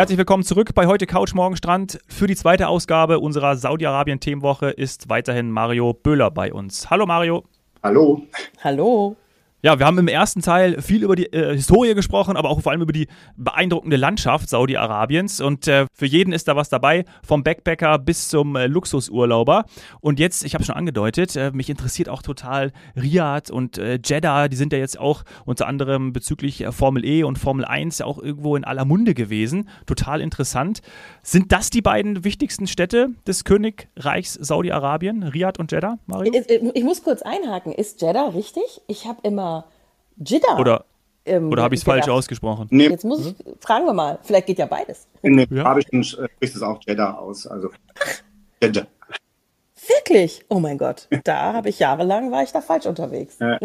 Herzlich willkommen zurück bei heute Couch Morgen Strand. Für die zweite Ausgabe unserer Saudi-Arabien-Themenwoche ist weiterhin Mario Böhler bei uns. Hallo Mario. Hallo. Hallo. Ja, wir haben im ersten Teil viel über die äh, Historie gesprochen, aber auch vor allem über die beeindruckende Landschaft Saudi-Arabiens. Und äh, für jeden ist da was dabei, vom Backpacker bis zum äh, Luxusurlauber. Und jetzt, ich habe schon angedeutet, äh, mich interessiert auch total Riyadh und äh, Jeddah. Die sind ja jetzt auch unter anderem bezüglich äh, Formel E und Formel 1 auch irgendwo in aller Munde gewesen. Total interessant. Sind das die beiden wichtigsten Städte des Königreichs Saudi-Arabien, Riyadh und Jeddah, Mario? Ich, ich muss kurz einhaken. Ist Jeddah richtig? Ich habe immer Jidda. Oder, ähm, oder habe ich es falsch ausgesprochen? Nee. Jetzt muss ich, fragen wir mal, vielleicht geht ja beides. In dem ja. Arabischen spricht es auch Jeddah aus, also Jeddah. Wirklich? Oh mein Gott, da habe ich jahrelang, war ich da falsch unterwegs. Äh,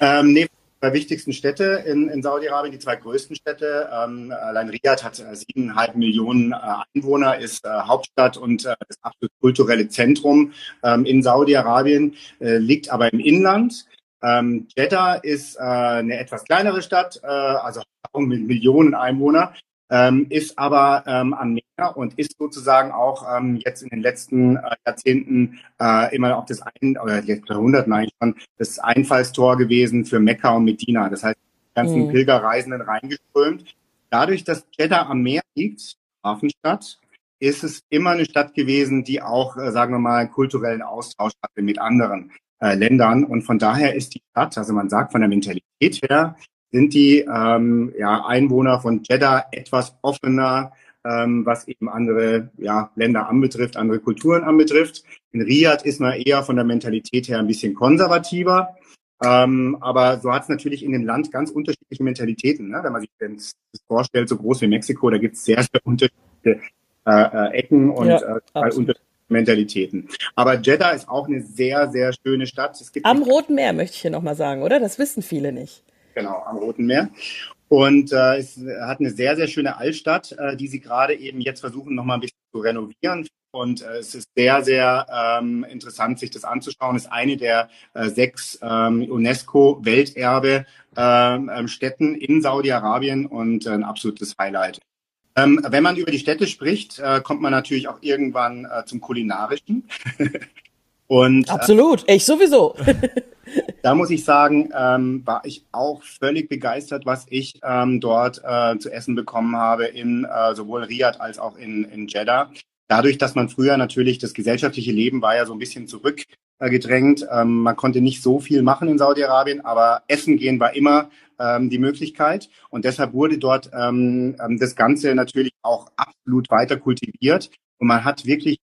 ähm, nee, zwei wichtigsten Städte in, in Saudi-Arabien, die zwei größten Städte. Ähm, allein Riyadh hat äh, siebeneinhalb Millionen äh, Einwohner, ist äh, Hauptstadt und äh, das absolut kulturelle Zentrum ähm, in Saudi-Arabien, äh, liegt aber im Inland. Ähm, Jeddah ist äh, eine etwas kleinere Stadt, äh, also mit Millionen Einwohner, ähm, ist aber ähm, am Meer und ist sozusagen auch ähm, jetzt in den letzten äh, Jahrzehnten äh, immer auch das ein oder Jahrhunderten eigentlich schon das Einfallstor gewesen für Mekka und Medina. Das heißt, die ganzen mhm. Pilgerreisenden reingeströmt. Dadurch, dass Jeddah am Meer liegt, Hafenstadt, ist es immer eine Stadt gewesen, die auch, äh, sagen wir mal, kulturellen Austausch hatte mit anderen äh, Ländern. Und von daher ist die Stadt, also man sagt von der Mentalität her, sind die ähm, ja, Einwohner von Jeddah etwas offener, ähm, was eben andere ja, Länder anbetrifft, andere Kulturen anbetrifft. In Riyadh ist man eher von der Mentalität her ein bisschen konservativer. Ähm, aber so hat es natürlich in dem Land ganz unterschiedliche Mentalitäten. Ne? Wenn man sich das vorstellt, so groß wie Mexiko, da gibt es sehr, sehr unterschiedliche äh, äh, Ecken und ja, äh, unterschiedliche Mentalitäten. Aber Jeddah ist auch eine sehr, sehr schöne Stadt. am Roten Meer möchte ich hier nochmal sagen, oder? Das wissen viele nicht. Genau, am Roten Meer. Und äh, es hat eine sehr, sehr schöne Altstadt, äh, die sie gerade eben jetzt versuchen, nochmal ein bisschen zu renovieren. Und äh, es ist sehr, sehr ähm, interessant, sich das anzuschauen. Es ist eine der äh, sechs ähm, UNESCO-Welterbe ähm, ähm, in Saudi-Arabien und äh, ein absolutes Highlight. Ähm, wenn man über die Städte spricht, äh, kommt man natürlich auch irgendwann äh, zum Kulinarischen. Und, äh, Absolut, äh, ich sowieso. da muss ich sagen, ähm, war ich auch völlig begeistert, was ich ähm, dort äh, zu essen bekommen habe, in äh, sowohl Riyadh als auch in, in Jeddah. Dadurch, dass man früher natürlich das gesellschaftliche Leben war ja so ein bisschen zurückgedrängt. Ähm, man konnte nicht so viel machen in Saudi-Arabien, aber Essen gehen war immer ähm, die Möglichkeit. Und deshalb wurde dort ähm, ähm, das Ganze natürlich auch absolut weiter kultiviert. Und man hat wirklich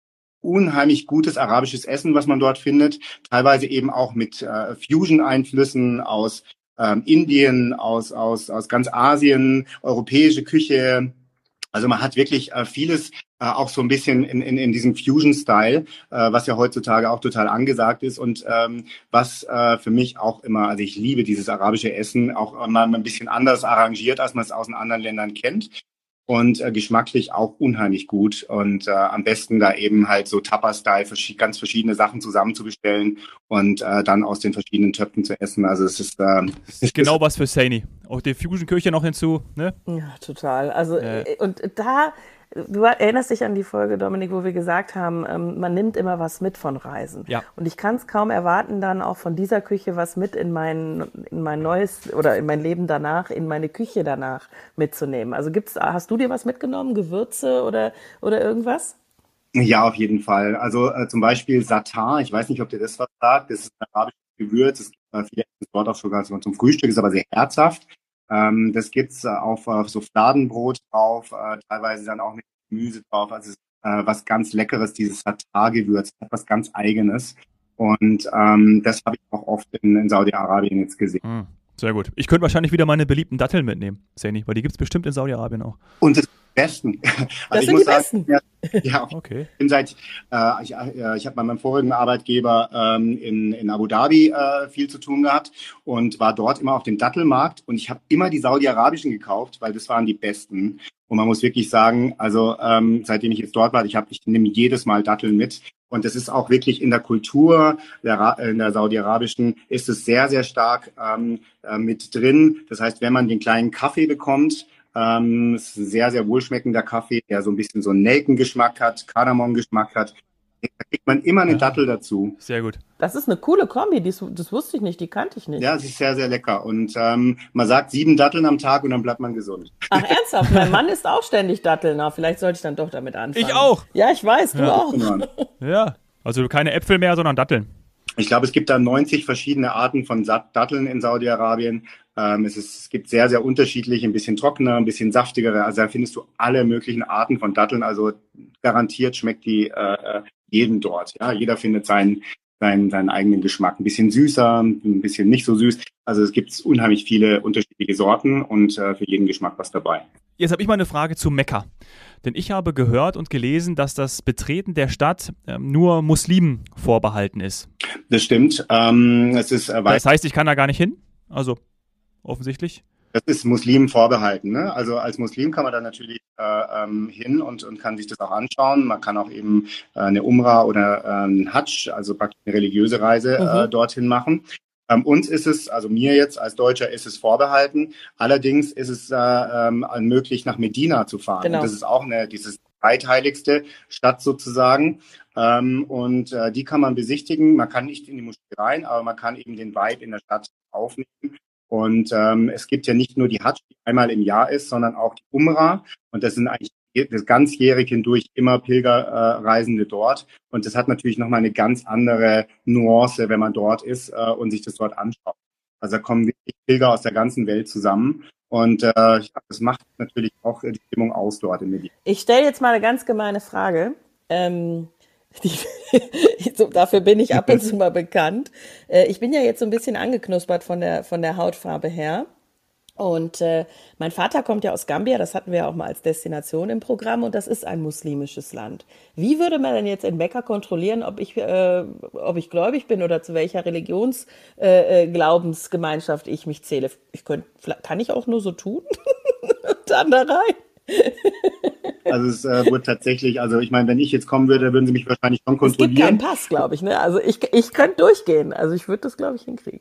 unheimlich gutes arabisches Essen, was man dort findet. Teilweise eben auch mit äh, Fusion-Einflüssen aus ähm, Indien, aus, aus, aus ganz Asien, europäische Küche, also man hat wirklich äh, vieles äh, auch so ein bisschen in, in, in diesem Fusion-Style, äh, was ja heutzutage auch total angesagt ist und ähm, was äh, für mich auch immer, also ich liebe dieses arabische Essen, auch immer ein bisschen anders arrangiert, als man es aus den anderen Ländern kennt und äh, geschmacklich auch unheimlich gut und äh, am besten da eben halt so vers ganz verschiedene Sachen zusammenzubestellen und äh, dann aus den verschiedenen Töpfen zu essen. Also es ist, äh, das ist genau was für Saini. Auch die Fusion-Küche noch hinzu, ne? Ja, total. Also äh. und da Du erinnerst dich an die Folge, Dominik, wo wir gesagt haben, ähm, man nimmt immer was mit von Reisen. Ja. Und ich kann es kaum erwarten, dann auch von dieser Küche was mit in mein, in mein neues oder in mein Leben danach, in meine Küche danach mitzunehmen. Also gibt's, hast du dir was mitgenommen, Gewürze oder, oder irgendwas? Ja, auf jeden Fall. Also äh, zum Beispiel Satar, ich weiß nicht, ob dir das was sagt, das ist ein arabisches Gewürz, es gibt äh, viele dort auch sogar zum Frühstück, ist aber sehr herzhaft. Ähm, das gibt's äh, auf, auf so Fladenbrot drauf, äh, teilweise dann auch mit Gemüse drauf. Also äh, was ganz Leckeres, dieses Satar-Gewürz, was ganz Eigenes. Und ähm, das habe ich auch oft in, in Saudi-Arabien jetzt gesehen. Hm, sehr gut. Ich könnte wahrscheinlich wieder meine beliebten Datteln mitnehmen, Sani, weil die gibt's bestimmt in Saudi-Arabien auch. Und das Besten. Also das sind die sagen, Besten. Ja, ja, okay. Ich bin seit, äh, ich, äh, ich habe bei meinem vorigen Arbeitgeber ähm, in, in Abu Dhabi äh, viel zu tun gehabt und war dort immer auf dem Dattelmarkt und ich habe immer die saudi-arabischen gekauft, weil das waren die besten. Und man muss wirklich sagen, also ähm, seitdem ich jetzt dort war, ich habe, ich nehme jedes Mal Datteln mit. Und es ist auch wirklich in der Kultur der, in der saudi-arabischen ist es sehr, sehr stark ähm, äh, mit drin. Das heißt, wenn man den kleinen Kaffee bekommt, Ähm, ist ein sehr, sehr wohlschmeckender Kaffee, der so ein bisschen so einen Nelkengeschmack hat, Kardamomgeschmack hat. Da kriegt man immer eine ja. Dattel dazu. Sehr gut. Das ist eine coole Kombi, das, das wusste ich nicht, die kannte ich nicht. Ja, es ist sehr, sehr lecker. Und ähm, man sagt sieben Datteln am Tag und dann bleibt man gesund. Ach, ernsthaft? mein Mann isst auch ständig Datteln. Na, vielleicht sollte ich dann doch damit anfangen. Ich auch. Ja, ich weiß, du ja. auch. Ja, also keine Äpfel mehr, sondern Datteln. Ich glaube, es gibt da 90 verschiedene Arten von Datteln in Saudi-Arabien. Ähm, es, es gibt sehr, sehr unterschiedliche, ein bisschen trockener, ein bisschen saftigere. Also da findest du alle möglichen Arten von Datteln. Also garantiert schmeckt die äh, jeden dort. Ja, jeder findet seinen, seinen, seinen eigenen Geschmack. Ein bisschen süßer, ein bisschen nicht so süß. Also es gibt unheimlich viele unterschiedliche Sorten und äh, für jeden Geschmack was dabei. Jetzt habe ich mal eine Frage zu Mekka. Denn ich habe gehört und gelesen, dass das Betreten der Stadt ähm, nur Muslimen vorbehalten ist. Das stimmt. Ähm, es ist, äh, das heißt, ich kann da gar nicht hin? Also offensichtlich. Das ist Muslimen vorbehalten. Ne? Also als Muslim kann man da natürlich äh, ähm, hin und, und kann sich das auch anschauen. Man kann auch eben äh, eine Umrah oder äh, ein Hajj, also praktisch eine religiöse Reise äh, mhm. dorthin machen. Ähm, uns ist es, also mir jetzt als Deutscher ist es vorbehalten. Allerdings ist es äh, ähm, möglich, nach Medina zu fahren. Genau. Und das ist auch eine, dieses zweitheiligste Stadt sozusagen. Ähm, und äh, die kann man besichtigen. Man kann nicht in die Moschee rein, aber man kann eben den Vibe in der Stadt aufnehmen. Und ähm, es gibt ja nicht nur die Hajj, die einmal im Jahr ist, sondern auch die Umrah. Und das sind eigentlich das ganzjährig hindurch immer Pilgerreisende äh, dort. Und das hat natürlich nochmal eine ganz andere Nuance, wenn man dort ist äh, und sich das dort anschaut. Also da kommen wirklich Pilger aus der ganzen Welt zusammen. Und äh, das macht natürlich auch die Stimmung aus dort in Medina. Ich stelle jetzt mal eine ganz gemeine Frage. Ähm, die, so, dafür bin ich ab und zu mal bekannt. Äh, ich bin ja jetzt so ein bisschen angeknuspert von der, von der Hautfarbe her. Und äh, mein Vater kommt ja aus Gambia, das hatten wir ja auch mal als Destination im Programm und das ist ein muslimisches Land. Wie würde man denn jetzt in Mekka kontrollieren, ob ich, äh, ob ich gläubig bin oder zu welcher Religionsglaubensgemeinschaft äh, äh ich mich zähle? Ich könnt, kann ich auch nur so tun? dann da rein. Also es äh, wird tatsächlich, also ich meine, wenn ich jetzt kommen würde, würden sie mich wahrscheinlich schon kontrollieren. Es gibt keinen Pass, glaube ich. Ne? Also ich, ich könnte durchgehen. Also ich würde das, glaube ich, hinkriegen.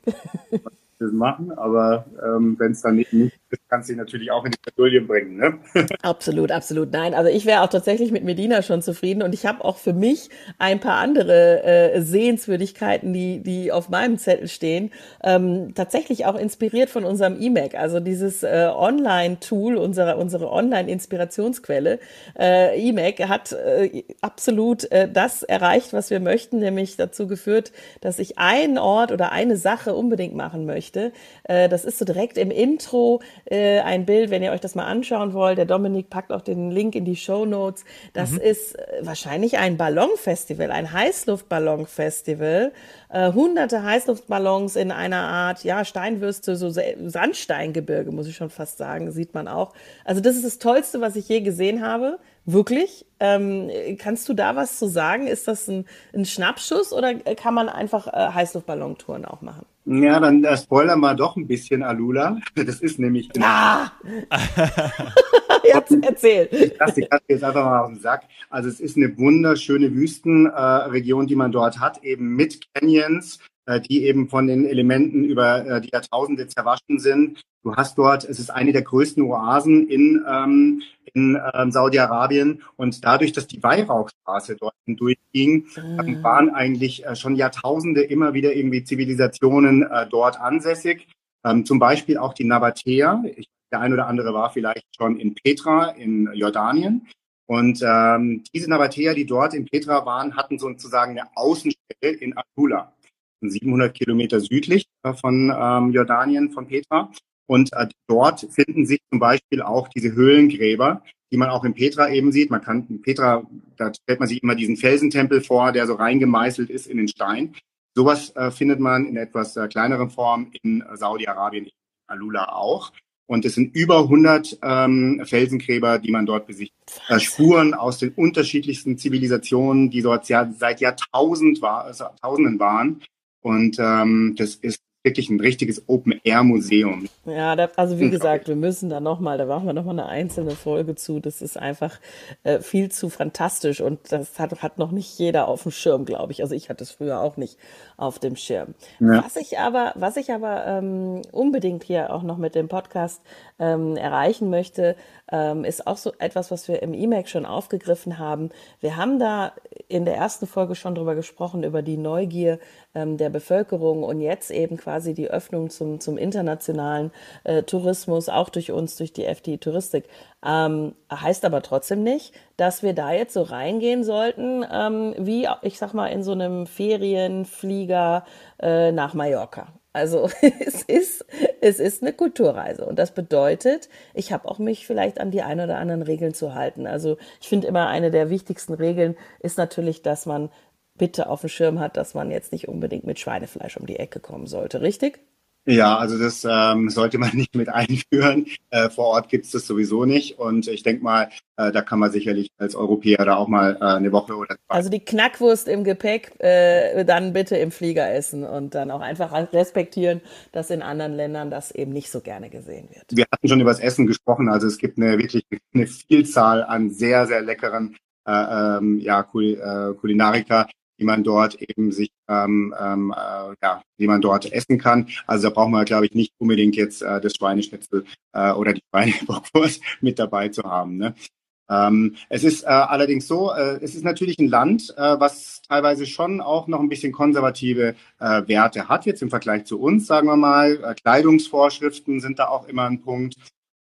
Machen, aber ähm, wenn es dann nicht, nicht kannst dich natürlich auch in die Patrouillen bringen. Ne? absolut, absolut. Nein, also ich wäre auch tatsächlich mit Medina schon zufrieden und ich habe auch für mich ein paar andere äh, Sehenswürdigkeiten, die, die auf meinem Zettel stehen, ähm, tatsächlich auch inspiriert von unserem E-Mac, also dieses äh, Online-Tool, unsere, unsere Online-Inspirationsquelle. Äh, E-Mac hat äh, absolut äh, das erreicht, was wir möchten, nämlich dazu geführt, dass ich einen Ort oder eine Sache unbedingt machen möchte möchte. Äh, das ist so direkt im Intro äh, ein Bild, wenn ihr euch das mal anschauen wollt. Der Dominik packt auch den Link in die Show Notes. Das mhm. ist äh, wahrscheinlich ein Ballonfestival, ein Heißluftballonfestival. hunderte Heißluftballons in einer Art, ja, Steinwürste, so Sandsteingebirge, muss ich schon fast sagen, sieht man auch. Also das ist das Tollste, was ich je gesehen habe. Wirklich? Ähm, kannst du da was zu sagen? Ist das ein, ein Schnappschuss oder kann man einfach äh, Heißluftballontouren auch machen? Ja, dann äh, spoilern wir doch ein bisschen, Alula. Das ist nämlich. Ah! Jetzt erzähl. Ich lasse die Katze jetzt einfach mal auf den Sack. Also, es ist eine wunderschöne Wüstenregion, äh, die man dort hat, eben mit Canyons, die eben von den Elementen über äh, die Jahrtausende zerwaschen sind. Du hast dort, es ist eine der größten Oasen in, ähm, in ähm, Saudi-Arabien und dadurch, dass die Weihrauchstraße dort hindurchging, mhm. waren eigentlich äh, schon Jahrtausende immer wieder irgendwie Zivilisationen äh, dort ansässig. Ähm, zum Beispiel auch die Nabatäer. Ich, der ein oder andere war vielleicht schon in Petra in Jordanien. Und ähm, diese Nabatäer, die dort in Petra waren, hatten sozusagen eine Außenstelle in Abdullah. 700 Kilometer südlich äh, von ähm, Jordanien, von Petra. Und äh, dort finden sich zum Beispiel auch diese Höhlengräber, die man auch in Petra eben sieht. Man kann in Petra, da stellt man sich immer diesen Felsentempel vor, der so reingemeißelt ist in den Stein. Sowas äh, findet man in etwas äh, kleineren Form in Saudi-Arabien, Alula auch. Und es sind über 100 ähm, Felsengräber, die man dort besichtigt. Äh, Spuren aus den unterschiedlichsten Zivilisationen, die dort ja, seit Jahrtausend war, also Tausenden waren. Und ähm, das ist wirklich ein richtiges Open-Air-Museum. Ja, da, also wie gesagt, wir müssen da nochmal, da machen wir nochmal eine einzelne Folge zu. Das ist einfach äh, viel zu fantastisch und das hat, hat noch nicht jeder auf dem Schirm, glaube ich. Also ich hatte es früher auch nicht auf dem Schirm. Ja. Was ich aber, was ich aber ähm, unbedingt hier auch noch mit dem Podcast ähm, erreichen möchte, ähm, ist auch so etwas, was wir im E-Mail schon aufgegriffen haben. Wir haben da in der ersten Folge schon drüber gesprochen, über die Neugier ähm, der Bevölkerung und jetzt eben quasi die Öffnung zum, zum internationalen äh, Tourismus, auch durch uns, durch die FDI Touristik. Ähm, heißt aber trotzdem nicht, dass wir da jetzt so reingehen sollten, ähm, wie ich sag mal in so einem Ferienflieger äh, nach Mallorca. Also es ist, es ist eine Kulturreise und das bedeutet, ich habe auch mich vielleicht an die ein oder anderen Regeln zu halten. Also ich finde immer eine der wichtigsten Regeln ist natürlich, dass man bitte auf dem Schirm hat, dass man jetzt nicht unbedingt mit Schweinefleisch um die Ecke kommen sollte, richtig? Ja, also das ähm, sollte man nicht mit einführen. Äh, vor Ort gibt es das sowieso nicht. Und ich denke mal, äh, da kann man sicherlich als Europäer da auch mal äh, eine Woche oder zwei. Also die Knackwurst im Gepäck äh, dann bitte im Flieger essen und dann auch einfach respektieren, dass in anderen Ländern das eben nicht so gerne gesehen wird. Wir hatten schon über das Essen gesprochen. Also es gibt eine wirklich eine Vielzahl an sehr, sehr leckeren äh, ähm, ja, Kul äh, Kulinarika, die man dort eben sich, ähm, ähm, äh, ja, die man dort essen kann. Also da braucht man, glaube ich, nicht unbedingt jetzt äh, das Schweineschnitzel äh, oder die Schweinebockwurst mit dabei zu haben. Ne? Ähm, es ist äh, allerdings so, äh, es ist natürlich ein Land, äh, was teilweise schon auch noch ein bisschen konservative äh, Werte hat, jetzt im Vergleich zu uns, sagen wir mal. Äh, Kleidungsvorschriften sind da auch immer ein Punkt.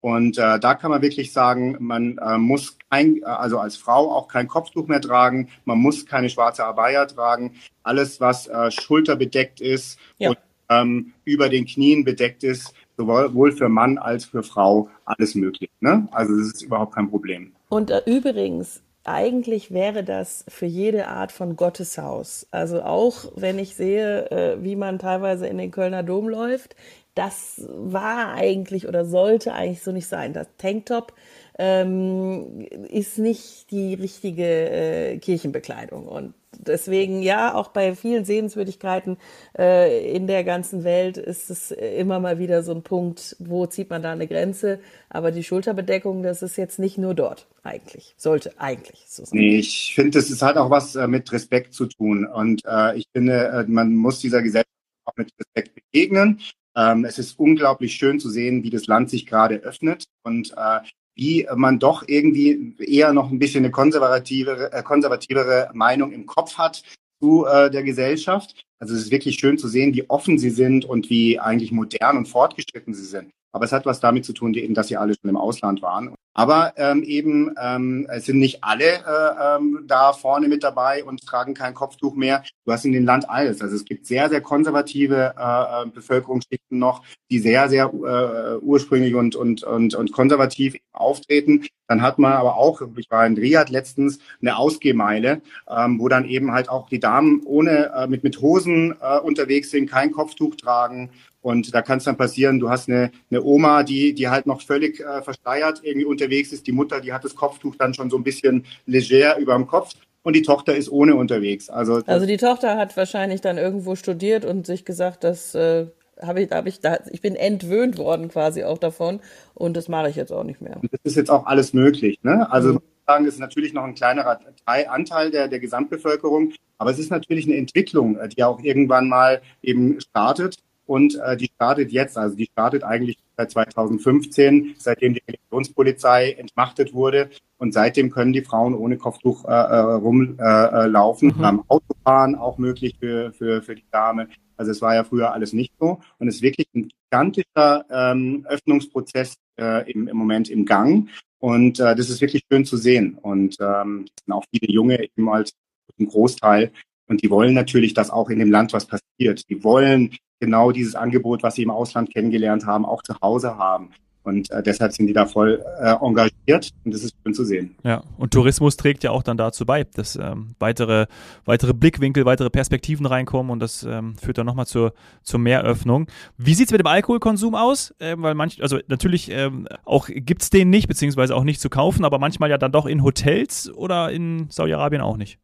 Und äh, da kann man wirklich sagen, man äh, muss kein, äh, also als Frau auch kein Kopftuch mehr tragen, man muss keine schwarze Abaya tragen. Alles, was äh, schulterbedeckt ist ja. und ähm, über den Knien bedeckt ist, sowohl für Mann als für Frau alles möglich. Ne? Also das ist überhaupt kein Problem. Und äh, übrigens, eigentlich wäre das für jede Art von Gotteshaus. Also auch wenn ich sehe, äh, wie man teilweise in den Kölner Dom läuft, das war eigentlich oder sollte eigentlich so nicht sein. Das Tanktop ähm, ist nicht die richtige äh, Kirchenbekleidung. Und deswegen, ja, auch bei vielen Sehenswürdigkeiten äh, in der ganzen Welt ist es immer mal wieder so ein Punkt, wo zieht man da eine Grenze. Aber die Schulterbedeckung, das ist jetzt nicht nur dort eigentlich. Sollte eigentlich so sein. Ich finde, ist halt auch was äh, mit Respekt zu tun. Und äh, ich finde, äh, man muss dieser Gesellschaft auch mit Respekt begegnen. Ähm, es ist unglaublich schön zu sehen, wie das Land sich gerade öffnet und äh, wie man doch irgendwie eher noch ein bisschen eine konservativere, äh, konservativere Meinung im Kopf hat zu äh, der Gesellschaft. Also es ist wirklich schön zu sehen, wie offen sie sind und wie eigentlich modern und fortgeschritten sie sind. Aber es hat was damit zu tun, eben, dass sie alle schon im Ausland waren. Aber ähm, eben, ähm, es sind nicht alle äh, ähm, da vorne mit dabei und tragen kein Kopftuch mehr. Du hast in dem Land alles. Also es gibt sehr, sehr konservative äh, äh Bevölkerungsschichten noch, die sehr, sehr äh, ursprünglich und, und, und, und konservativ auftreten. Dann hat man aber auch, ich war in Riyadh letztens, eine Ausgehmeile, ähm, wo dann eben halt auch die Damen ohne äh, mit, mit Hosen äh, unterwegs sind, kein Kopftuch tragen, und da kann es dann passieren, du hast eine, eine Oma, die, die halt noch völlig äh, versteiert irgendwie unterwegs ist. Die Mutter, die hat das Kopftuch dann schon so ein bisschen leger über dem Kopf. Und die Tochter ist ohne unterwegs. Also, also die Tochter hat wahrscheinlich dann irgendwo studiert und sich gesagt, dass äh, habe ich, hab ich, da, ich bin entwöhnt worden quasi auch davon und das mache ich jetzt auch nicht mehr. das ist jetzt auch alles möglich. Ne? Also mhm. sagen, es ist natürlich noch ein kleinerer Anteil der, der Gesamtbevölkerung, aber es ist natürlich eine Entwicklung, äh, die auch irgendwann mal eben startet und äh, die startet jetzt, also die startet eigentlich seit 2015, seitdem die Religionspolizei entmachtet wurde. Und seitdem können die Frauen ohne Kopftuch äh, äh rumlaufen. Äh, mhm. Am Autofahren auch möglich für, für, für die Dame. Also es war ja früher alles nicht so. Und es ist wirklich ein gigantischer ähm, Öffnungsprozess äh, im, im Moment im Gang. Und äh, das ist wirklich schön zu sehen. Und ähm, auch viele Junge eben als ein Großteil. Und die wollen natürlich, dass auch in dem Land was passiert. Die wollen genau dieses Angebot, was sie im Ausland kennengelernt haben, auch zu Hause haben. Und äh, deshalb sind die da voll äh, engagiert und das ist schön zu sehen. Ja, und Tourismus trägt ja auch dann dazu bei, dass ähm, weitere, weitere Blickwinkel, weitere Perspektiven reinkommen und das ähm, führt dann nochmal zur, zur Mehröffnung. Wie sieht es mit dem Alkoholkonsum aus? Ähm, weil manch, also natürlich ähm, auch gibt es den nicht, beziehungsweise auch nicht zu kaufen, aber manchmal ja dann doch in Hotels oder in Saudi-Arabien auch nicht.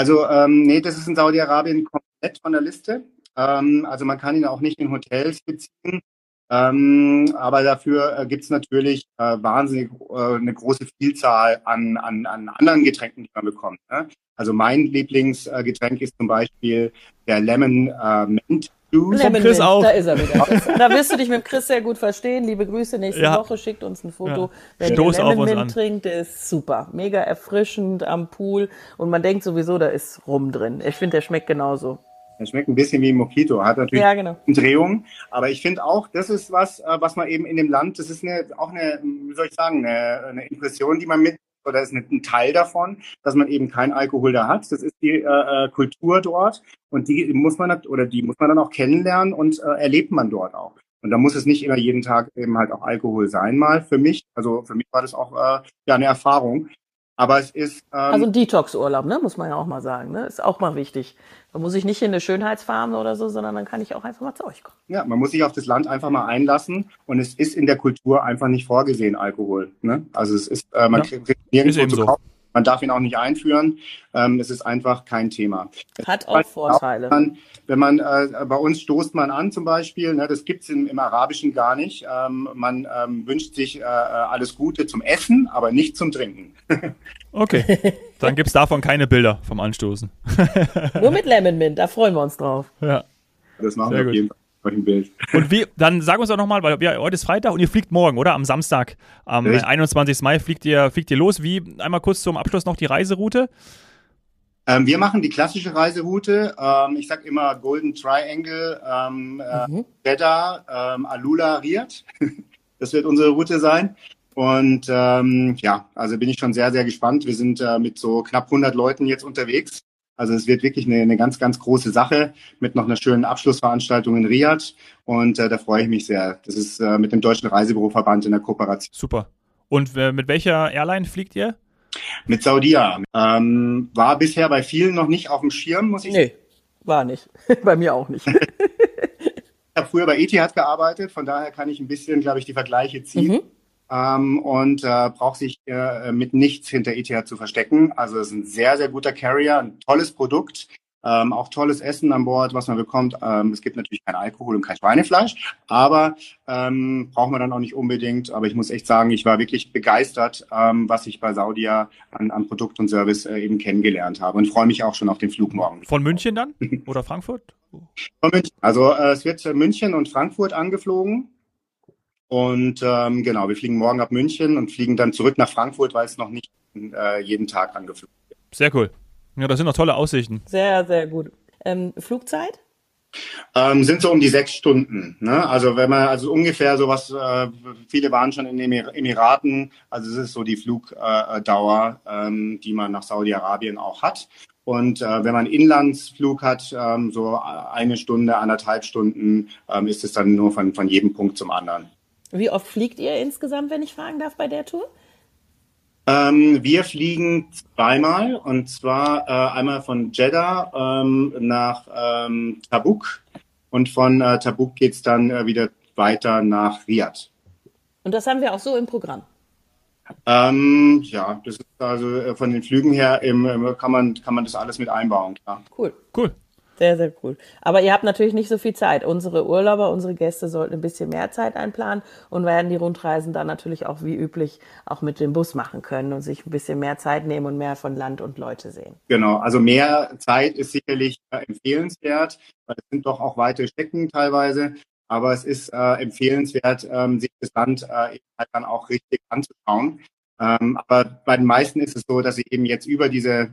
Also ähm, nee, das ist in Saudi-Arabien komplett von der Liste. Ähm, also man kann ihn auch nicht in Hotels beziehen. Ähm, aber dafür äh, gibt es natürlich äh, wahnsinnig äh, eine große Vielzahl an, an, an anderen Getränken, die man bekommt. Ne? Also mein Lieblingsgetränk ist zum Beispiel der Lemon äh, Mint Juice. Lemon Chris Mint, auch. Da ist er wieder. da wirst du dich mit Chris sehr gut verstehen. Liebe Grüße nächste ja. Woche. Schickt uns ein Foto. Ja. Wenn Stoß ihr Lemon Mint an. trinkt, der ist super. Mega erfrischend am Pool. Und man denkt sowieso, da ist Rum drin. Ich finde, der schmeckt genauso. Er schmeckt ein bisschen wie ein Mojito, hat natürlich ja, genau. Drehung. Aber ich finde auch, das ist was, äh, was man eben in dem Land, das ist eine, auch eine, wie soll ich sagen, eine, eine Impression, die man mit oder ist ein Teil davon, dass man eben kein Alkohol da hat. Das ist die äh, äh, Kultur dort und die muss man oder die muss man dann auch kennenlernen und äh, erlebt man dort auch. Und da muss es nicht immer jeden Tag eben halt auch Alkohol sein mal für mich. Also für mich war das auch äh, ja eine Erfahrung. Aber es ist. Ähm, also ein Detox-Urlaub, ne? muss man ja auch mal sagen. Ne? Ist auch mal wichtig. Man muss sich nicht in eine Schönheitsfarm oder so, sondern dann kann ich auch einfach mal zu euch kommen. Ja, man muss sich auf das Land einfach mal einlassen und es ist in der Kultur einfach nicht vorgesehen, Alkohol. Ne? Also es ist, äh, man ja. kriegt nirgendwo zu kaufen. Man darf ihn auch nicht einführen. Ähm, es ist einfach kein Thema. Hat auch Vorteile. Wenn man äh, bei uns stoßt man an zum Beispiel, ne, das gibt's im, im Arabischen gar nicht. Ähm, man ähm, wünscht sich äh, äh alles Gute zum Essen, aber nicht zum Trinken. okay, dann gibt's davon keine Bilder vom Anstoßen. Nur mit Lemon Mint, da freuen wir uns drauf. Ja. Das machen Sehr wir auf jeden Fall. Bild. Und wie, dann sag uns doch nochmal, weil ja, heute ist Freitag und ihr fliegt morgen, oder? Am Samstag, am Richtig. 21. Mai fliegt ihr, fliegt ihr los. Wie, einmal kurz zum Abschluss noch die Reiseroute. Ähm, wir machen die klassische Reiseroute. Ähm, ich sag immer Golden Triangle, ähm, äh, mhm. Jeddah, ähm, Alula, Riyadh. das wird unsere Route sein. Und ähm, ja, also bin ich schon sehr, sehr gespannt. Wir sind äh, mit so knapp 100 Leuten jetzt unterwegs. Also es wird wirklich eine, eine ganz, ganz große Sache mit noch einer schönen Abschlussveranstaltung in Riyadh. Und äh, da freue ich mich sehr. Das ist äh, mit dem Deutschen Reisebüroverband in der Kooperation. Super. Und äh, mit welcher Airline fliegt ihr? Mit Saudia. Ähm, war bisher bei vielen noch nicht auf dem Schirm, muss ich sagen. Nee, war nicht. bei mir auch nicht. ich habe früher bei Etihad gearbeitet, von daher kann ich ein bisschen, glaube ich, die Vergleiche ziehen. Mhm ähm, und äh, braucht sich äh, mit nichts hinter ETH zu verstecken. Also es ist ein sehr, sehr guter Carrier, ein tolles Produkt. Ähm, auch tolles Essen an Bord, was man bekommt. Ähm, es gibt natürlich kein Alkohol und kein Schweinefleisch, aber ähm, braucht man dann auch nicht unbedingt. Aber ich muss echt sagen, ich war wirklich begeistert, ähm, was ich bei Saudia an, an Produkt und Service äh, eben kennengelernt habe und freue mich auch schon auf den Flug morgen. Von München dann oder Frankfurt? Von München. Also äh, es wird München und Frankfurt angeflogen. Und ähm, genau, wir fliegen morgen ab München und fliegen dann zurück nach Frankfurt, weil es noch nicht äh, jeden Tag angeflogen wird. Sehr cool. Ja, das sind noch tolle Aussichten. Sehr, sehr gut. Ähm, Flugzeit? Ähm, sind so um die sechs Stunden. Ne? Also wenn man, also ungefähr sowas, äh, viele waren schon in den Emiraten, also es ist so die Flugdauer, äh, ähm, die man nach Saudi-Arabien auch hat. Und äh, wenn man Inlandsflug hat, ähm, so eine Stunde, anderthalb Stunden, ähm, ist es dann nur von, von jedem Punkt zum anderen. Wie oft fliegt ihr insgesamt, wenn ich fragen darf, bei der Tour? Ähm, wir fliegen zweimal und zwar äh, einmal von Jeddah ähm, nach ähm, Tabuk und von äh, Tabuk geht es dann äh, wieder weiter nach Riyadh. Und das haben wir auch so im Programm. Ähm, ja, das ist also äh, von den Flügen her im, kann, man, kann man das alles mit einbauen, klar. Cool. Cool. Sehr, sehr cool. Aber ihr habt natürlich nicht so viel Zeit. Unsere Urlauber, unsere Gäste sollten ein bisschen mehr Zeit einplanen und werden die Rundreisen dann natürlich auch wie üblich auch mit dem Bus machen können und sich ein bisschen mehr Zeit nehmen und mehr von Land und Leute sehen. Genau, also mehr Zeit ist sicherlich äh, empfehlenswert, weil es sind doch auch weite Strecken teilweise. Aber es ist äh, empfehlenswert, ähm, sich das Land äh, halt dann auch richtig anzuschauen. Ähm, aber bei den meisten ist es so, dass sie eben jetzt über diese äh,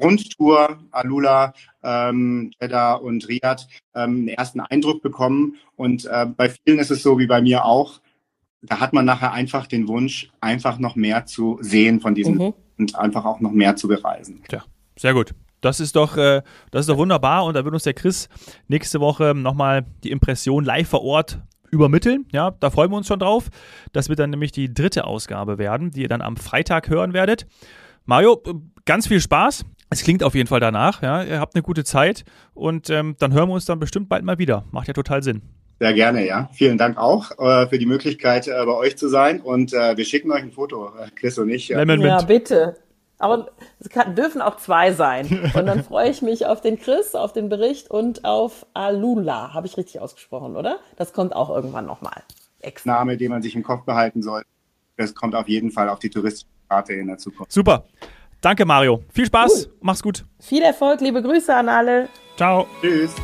Rundtour Alula, ähm, Jeddah und Riyadh ähm, einen ersten Eindruck bekommen. Und äh, bei vielen ist es so wie bei mir auch, da hat man nachher einfach den Wunsch, einfach noch mehr zu sehen von diesem mhm. und einfach auch noch mehr zu bereisen. Ja, sehr gut. Das ist doch, äh, das ist doch wunderbar und da wird uns der Chris nächste Woche nochmal die Impression live vor Ort übermitteln. Ja, da freuen wir uns schon drauf. Das wird dann nämlich die dritte Ausgabe werden, die ihr dann am Freitag hören werdet. Mario, ganz viel Spaß. Es klingt auf jeden Fall danach. Ja, ihr habt eine gute Zeit und ähm, dann hören wir uns dann bestimmt bald mal wieder. Macht ja total Sinn. Sehr gerne, ja. Vielen Dank auch äh, für die Möglichkeit, äh, bei euch zu sein. Und äh, wir schicken euch ein Foto, äh, Chris und ich. Ja, ja bitte. Aber es kann, dürfen auch zwei sein. Und dann freue ich mich auf den Chris, auf den Bericht und auf Alula. Habe ich richtig ausgesprochen, oder? Das kommt auch irgendwann nochmal. Name, den man sich im Kopf behalten soll. Das kommt auf jeden Fall auf die Touristenkarte in der Zukunft. Super. Danke, Mario. Viel Spaß. Cool. Mach's gut. Viel Erfolg. Liebe Grüße an alle. Ciao. Tschüss.